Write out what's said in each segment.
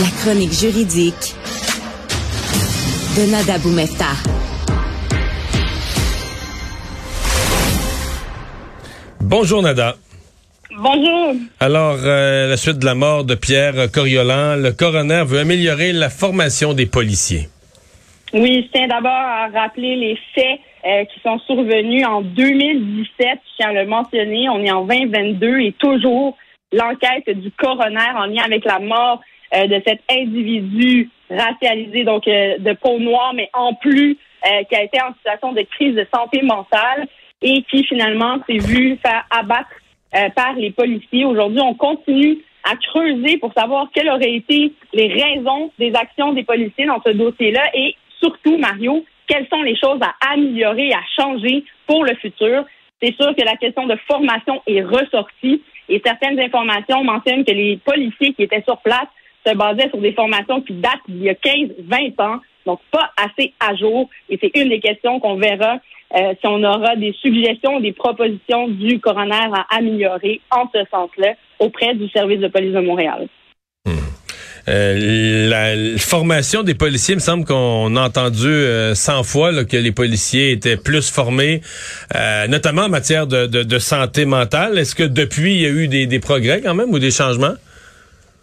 La chronique juridique de Nada Boumefta. Bonjour Nada. Bonjour. Alors, euh, la suite de la mort de Pierre Coriolan, le coroner veut améliorer la formation des policiers. Oui, je tiens d'abord à rappeler les faits euh, qui sont survenus en 2017. Je tiens à le mentionner. On est en 2022 et toujours l'enquête du coroner en lien avec la mort euh, de cet individu racialisé, donc de peau noire, mais en plus qui a été en situation de crise de santé mentale et qui finalement s'est vu faire abattre euh, par les policiers. Aujourd'hui, on continue à creuser pour savoir quelles auraient été les raisons des actions des policiers dans ce dossier-là et surtout, Mario, quelles sont les choses à améliorer, à changer pour le futur? C'est sûr que la question de formation est ressortie et certaines informations mentionnent que les policiers qui étaient sur place se sur des formations qui datent d'il y a 15, 20 ans, donc pas assez à jour. Et c'est une des questions qu'on verra euh, si on aura des suggestions, des propositions du coroner à améliorer en ce sens-là auprès du service de police de Montréal. Hmm. Euh, la formation des policiers, il me semble qu'on a entendu euh, 100 fois que les policiers étaient plus formés, euh, notamment en matière de, de, santé mentale. Est-ce que depuis, il y a eu des progrès quand même ou des changements?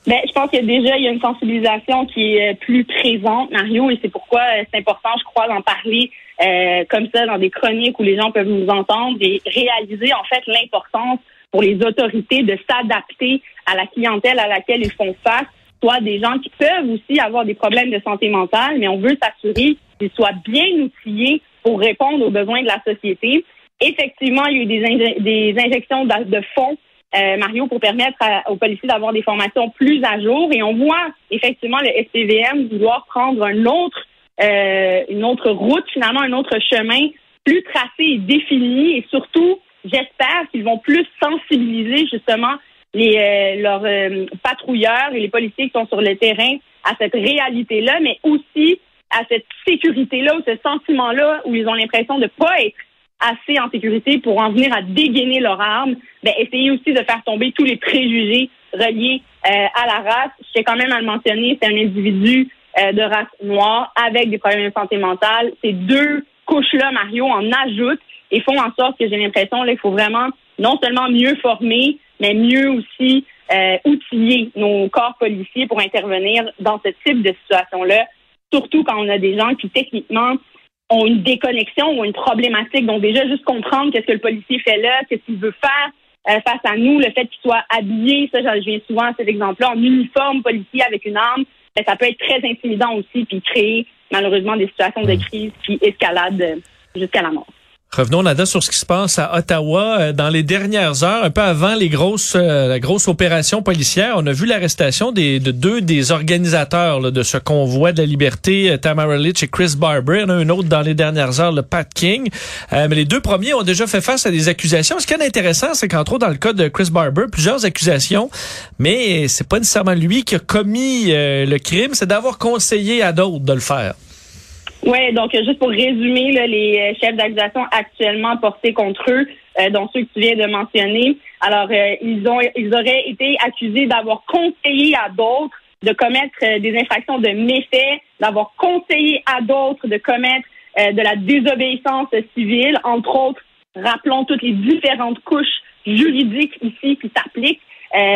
Ben, je pense que déjà, il y a une sensibilisation qui est plus présente, Mario, et c'est pourquoi c'est important, je crois, d'en parler euh, comme ça dans des chroniques où les gens peuvent nous entendre et réaliser en fait l'importance pour les autorités de s'adapter à la clientèle à laquelle ils font face, soit des gens qui peuvent aussi avoir des problèmes de santé mentale, mais on veut s'assurer qu'ils soient bien outillés pour répondre aux besoins de la société. Effectivement, il y a eu des, des injections de fonds euh, Mario, pour permettre aux policiers d'avoir des formations plus à jour. Et on voit effectivement le SPVM vouloir prendre un autre euh, une autre route, finalement, un autre chemin plus tracé et défini. Et surtout, j'espère qu'ils vont plus sensibiliser justement les, euh, leurs patrouilleurs et les policiers qui sont sur le terrain à cette réalité-là, mais aussi à cette sécurité-là ou ce sentiment-là où ils ont l'impression de ne pas être assez en sécurité pour en venir à dégainer leur arme, ben, essayer aussi de faire tomber tous les préjugés reliés à la race. Je quand même à le mentionner, c'est un individu euh, de race noire avec des problèmes de santé mentale. Ces deux couches-là, Mario, en ajoutent et font en sorte que j'ai l'impression qu'il faut vraiment non seulement mieux former, mais mieux aussi euh, outiller nos corps policiers pour intervenir dans ce type de situation-là, surtout quand on a des gens qui techniquement ont une déconnexion ou une problématique. Donc déjà, juste comprendre qu'est-ce que le policier fait là, qu'est-ce qu'il veut faire euh, face à nous, le fait qu'il soit habillé, ça, je viens souvent à cet exemple-là, en uniforme policier avec une arme, ben, ça peut être très intimidant aussi, puis créer malheureusement des situations de crise qui escaladent jusqu'à la mort. Revenons là sur ce qui se passe à Ottawa euh, dans les dernières heures, un peu avant les grosses euh, la grosse opération policière. On a vu l'arrestation des de deux des organisateurs de ce convoi de la liberté, euh, Tamara Litch et Chris Barber. Il y en a un autre dans les dernières heures, le Pat King. mais les deux premiers ont déjà fait face à des accusations. Ce qui est intéressant, c'est qu'entre autres dans le cas de Chris Barber, plusieurs accusations, mais c'est pas nécessairement lui qui a commis le crime, c'est d'avoir conseillé à d'autres de le faire. Oui, donc juste pour résumer, les euh, chefs d'accusation actuellement portés contre eux, euh, dont ceux que tu viens de mentionner, alors euh, ils ont ils auraient été accusés d'avoir conseillé à d'autres de commettre des infractions de méfaits, d'avoir conseillé à d'autres de commettre de la désobéissance civile, entre autres, rappelons toutes les différentes couches juridiques ici qui s'appliquent,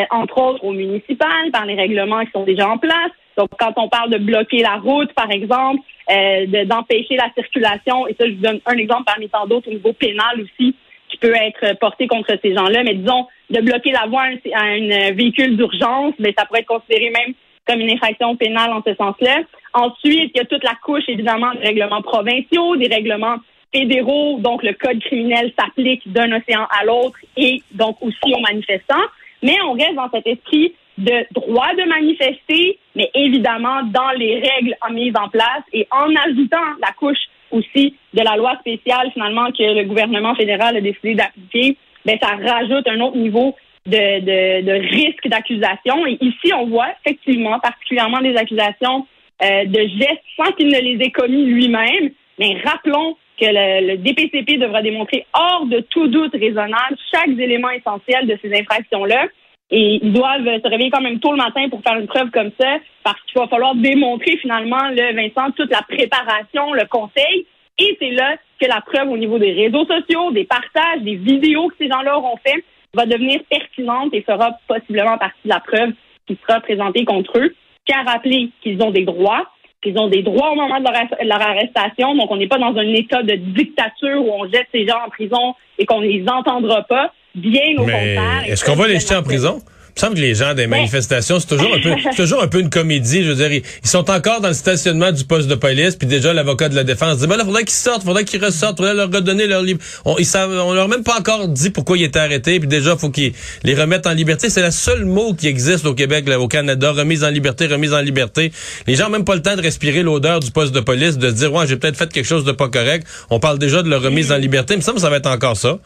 entre autres au municipal, par les règlements qui sont déjà en place, donc, quand on parle de bloquer la route, par exemple, euh, d'empêcher la circulation, et ça, je vous donne un exemple parmi tant d'autres au niveau pénal aussi, qui peut être porté contre ces gens-là, mais disons, de bloquer la voie à un, véhicule d'urgence, mais ben, ça pourrait être considéré même comme une infraction pénale en ce sens-là. Ensuite, il y a toute la couche, évidemment, des règlements provinciaux, des règlements fédéraux, donc le code criminel s'applique d'un océan à l'autre et donc aussi aux manifestants. Mais on reste dans cet esprit de droit de manifester, mais évidemment dans les règles mises en place et en ajoutant la couche aussi de la loi spéciale finalement que le gouvernement fédéral a décidé d'appliquer, ben ça rajoute un autre niveau de, de, de risque d'accusation. Et ici, on voit effectivement particulièrement des accusations euh, de gestes sans qu'il ne les ait commis lui-même. Mais rappelons que le, le, DPCP devra démontrer hors de tout doute raisonnable chaque élément essentiel de ces infractions-là. Et ils doivent se réveiller quand même tôt le matin pour faire une preuve comme ça, parce qu'il va falloir démontrer finalement, le Vincent, toute la préparation, le conseil. Et c'est là que la preuve au niveau des réseaux sociaux, des partages, des vidéos que ces gens-là auront fait, va devenir pertinente et fera possiblement partie de la preuve qui sera présentée contre eux. Qu'à rappeler qu'ils ont des droits, qu'ils ont des droits au moment de leur, arrestation. Donc, on n'est pas dans un état de dictature où on jette ces gens en prison et qu'on ne les entendra pas. Bien au contraire. Est-ce qu'on va les jeter en prison? Il me semble que les gens des manifestations, c'est toujours un peu, toujours un peu une comédie. Je veux dire, ils, sont encore dans le stationnement du poste de police, puis déjà l'avocat de la défense dit, ben là, faudrait qu'ils sortent, faudrait qu'ils ressortent, faudrait leur redonner leur livre. On, ils savent, on leur a même pas encore dit pourquoi ils étaient arrêtés, puis déjà, faut qu'ils les remettent en liberté. C'est le seul mot qui existe au Québec, là, au Canada, remise en liberté, remise en liberté. Les gens ont même pas le temps de respirer l'odeur du poste de police, de se dire, ouais, j'ai peut-être fait quelque chose de pas correct. On parle déjà de leur remise en liberté. Il me semble que ça va être encore ça.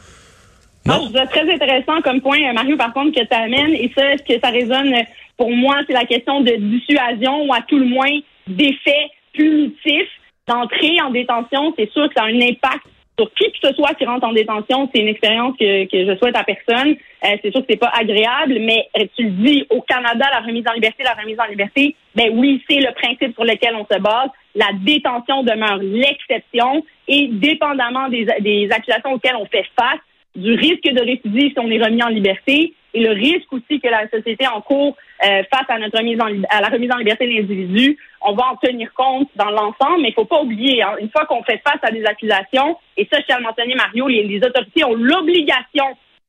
Non? c'est très intéressant comme point, euh, Mario, par contre, que tu amènes. Et ça, ce que ça résonne pour moi, c'est la question de dissuasion ou à tout le moins d'effet punitif d'entrée en détention? C'est sûr que ça a un impact sur qui que ce soit qui rentre en détention. C'est une expérience que, que je souhaite à personne. Euh, c'est sûr que c'est pas agréable, mais euh, tu le dis, au Canada, la remise en liberté, la remise en liberté, ben oui, c'est le principe sur lequel on se base. La détention demeure l'exception et dépendamment des, des accusations auxquelles on fait face, du risque de récidive si on est remis en liberté et le risque aussi que la société en cours euh, face à notre remise en, à la remise en liberté de l'individu, on va en tenir compte dans l'ensemble, mais il faut pas oublier, hein, une fois qu'on fait face à des accusations, et ça, je tiens à mentionner, Mario, les, les autorités ont l'obligation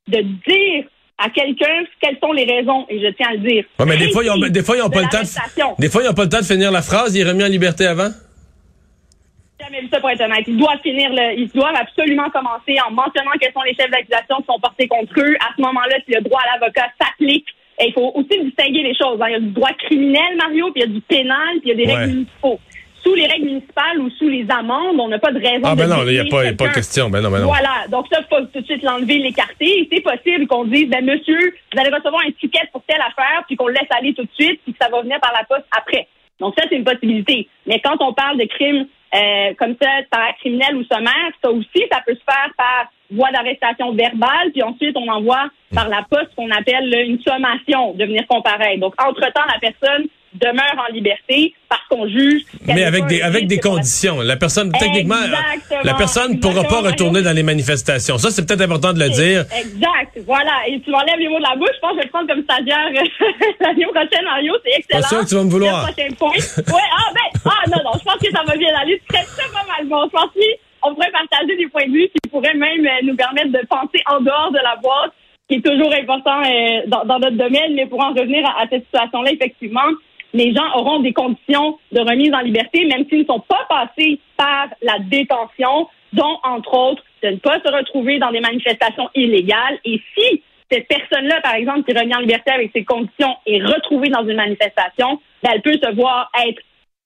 de dire à quelqu'un quelles sont les raisons, et je tiens à le dire. mais des fois, ils ont, des fois, ils ont pas le temps de, des fois, ils ont pas le temps de finir la phrase, il est remis en liberté avant? Jamais vu ça pour être honnête. Ils doivent finir le, ils doivent absolument commencer en mentionnant quels sont les chefs d'accusation qui sont portés contre eux. À ce moment-là, si le droit à l'avocat s'applique, il faut aussi distinguer les choses. Hein. Il y a du droit criminel, Mario, puis il y a du pénal, puis il y a des règles municipaux. Sous les règles municipales ou sous les amendes, on n'a pas de raison ah, ben non, il n'y a pas, pas question. Ben non, ben non. Voilà. Donc ça, il faut tout de suite l'enlever, l'écarter. C'est possible qu'on dise, ben monsieur, vous allez recevoir un ticket pour telle affaire, puis qu'on le laisse aller tout de suite, puis que ça va venir par la poste après. Donc ça, c'est une possibilité. Mais quand on parle de crimes euh, comme ça, par criminel ou sommaire, ça aussi, ça peut se faire par voie d'arrestation verbale, puis ensuite on envoie par la poste qu'on appelle une sommation de venir comparer. Donc, entre-temps, la personne demeure en liberté parce qu'on juge. Mais avec des avec des conditions. La personne techniquement la personne ne pourra pas retourner dans les manifestations. Ça c'est peut-être important de le dire. Exact. Voilà. Et tu m'enlèves les mots de la bouche. Je pense que je vais le prendre comme stagiaire l'année prochaine, Mario. C'est excellent. Pas sûr que tu vas me vouloir. Le prochain point. ouais. Ah ben. Ah non non. Je pense que ça va bien aller. C'est très pas mal bon. Je pense qu'on pourrait partager des points de vue qui pourraient même euh, nous permettre de penser en dehors de la boîte qui est toujours important euh, dans, dans, notre domaine, mais pour en revenir à cette situation-là, effectivement, les gens auront des conditions de remise en liberté, même s'ils ne sont pas passés par la détention, dont, entre autres, de ne pas se retrouver dans des manifestations illégales. Et si cette personne-là, par exemple, qui est remise en liberté avec ces conditions, est retrouvée dans une manifestation, ben, elle peut se voir être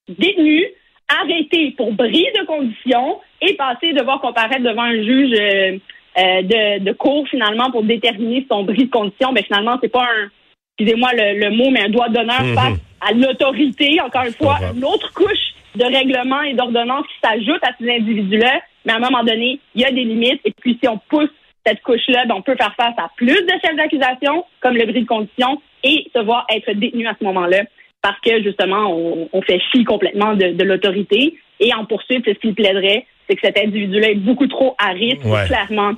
détenue, arrêtée pour bris de conditions et passer devoir comparaître devant un juge euh, euh, de, de cours, finalement, pour déterminer son bris de conditions. Ben, finalement, c'est pas un, excusez-moi le, mot, mais un doigt d'honneur mhm. face à l'autorité. Encore une fois, une autre couche de règlements et d'ordonnances qui s'ajoute à ces individus-là. Mais à un moment donné, il y a des limites. Et puis, si on pousse cette couche-là, ben, on peut faire face à plus de chefs d'accusation, comme le bris de condition, et se voir être détenu à ce moment-là. Parce que, justement, on, fait fi complètement de, l'autorité. Et en poursuite, ce qu'il plaiderait, c'est que cet individu-là est beaucoup trop à risque, clairement,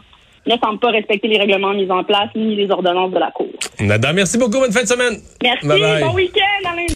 ne semble pas respecter les règlements mis en place ni les ordonnances de la Cour. Nada, merci beaucoup. Bonne fin de semaine. Merci. Bon week-end.